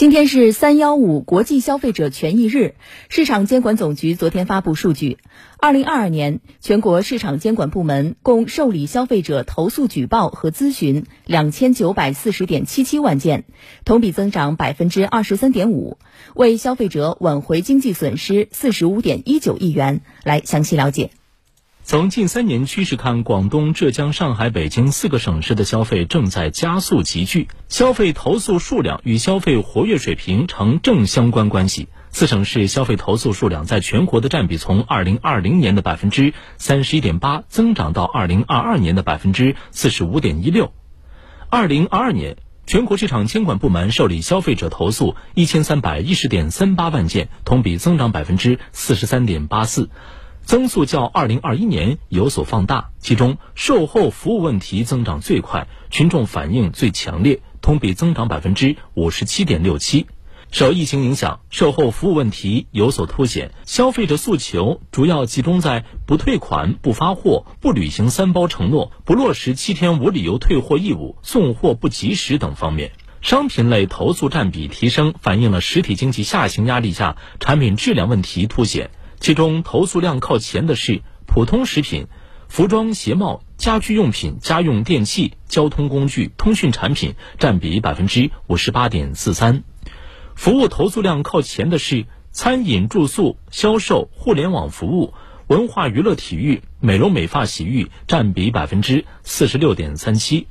今天是三幺五国际消费者权益日，市场监管总局昨天发布数据，二零二二年全国市场监管部门共受理消费者投诉举报和咨询两千九百四十点七七万件，同比增长百分之二十三点五，为消费者挽回经济损失四十五点一九亿元。来详细了解。从近三年趋势看，广东、浙江、上海、北京四个省市的消费正在加速集聚，消费投诉数量与消费活跃水平呈正相关关系。四省市消费投诉数量在全国的占比从二零二零年的百分之三十一点八增长到二零二二年的百分之四十五点一六。二零二二年，全国市场监管部门受理消费者投诉一千三百一十点三八万件，同比增长百分之四十三点八四。增速较二零二一年有所放大，其中售后服务问题增长最快，群众反映最强烈，同比增长百分之五十七点六七。受疫情影响，售后服务问题有所凸显，消费者诉求主要集中在不退款、不发货、不履行三包承诺、不落实七天无理由退货义务、送货不及时等方面。商品类投诉占比提升，反映了实体经济下行压力下产品质量问题凸显。其中投诉量靠前的是普通食品、服装鞋帽、家居用品、家用电器、交通工具、通讯产品，占比百分之五十八点四三；服务投诉量靠前的是餐饮、住宿、销售、互联网服务、文化娱乐体育、美容美发洗浴，占比百分之四十六点三七。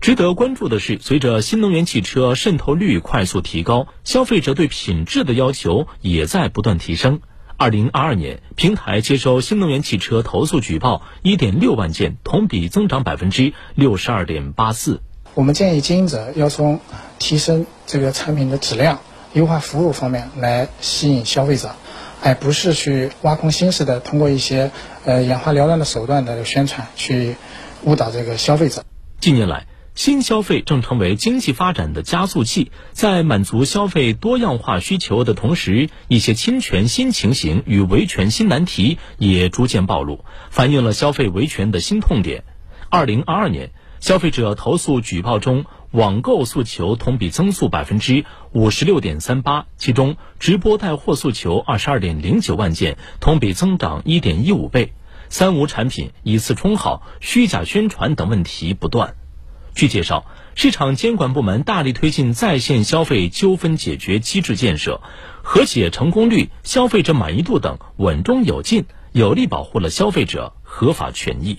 值得关注的是，随着新能源汽车渗透率快速提高，消费者对品质的要求也在不断提升。二零二二年，平台接收新能源汽车投诉举报一点六万件，同比增长百分之六十二点八四。我们建议经营者要从提升这个产品的质量、优化服务方面来吸引消费者，而不是去挖空心思的通过一些呃眼花缭乱的手段的宣传去误导这个消费者。近年来，新消费正成为经济发展的加速器，在满足消费多样化需求的同时，一些侵权新情形与维权新难题也逐渐暴露，反映了消费维权的新痛点。二零二二年，消费者投诉举报中，网购诉求同比增速百分之五十六点三八，其中直播带货诉求二十二点零九万件，同比增长一点一五倍。三无产品、以次充好、虚假宣传等问题不断。据介绍，市场监管部门大力推进在线消费纠纷解决机制建设，和解成功率、消费者满意度等稳中有进，有力保护了消费者合法权益。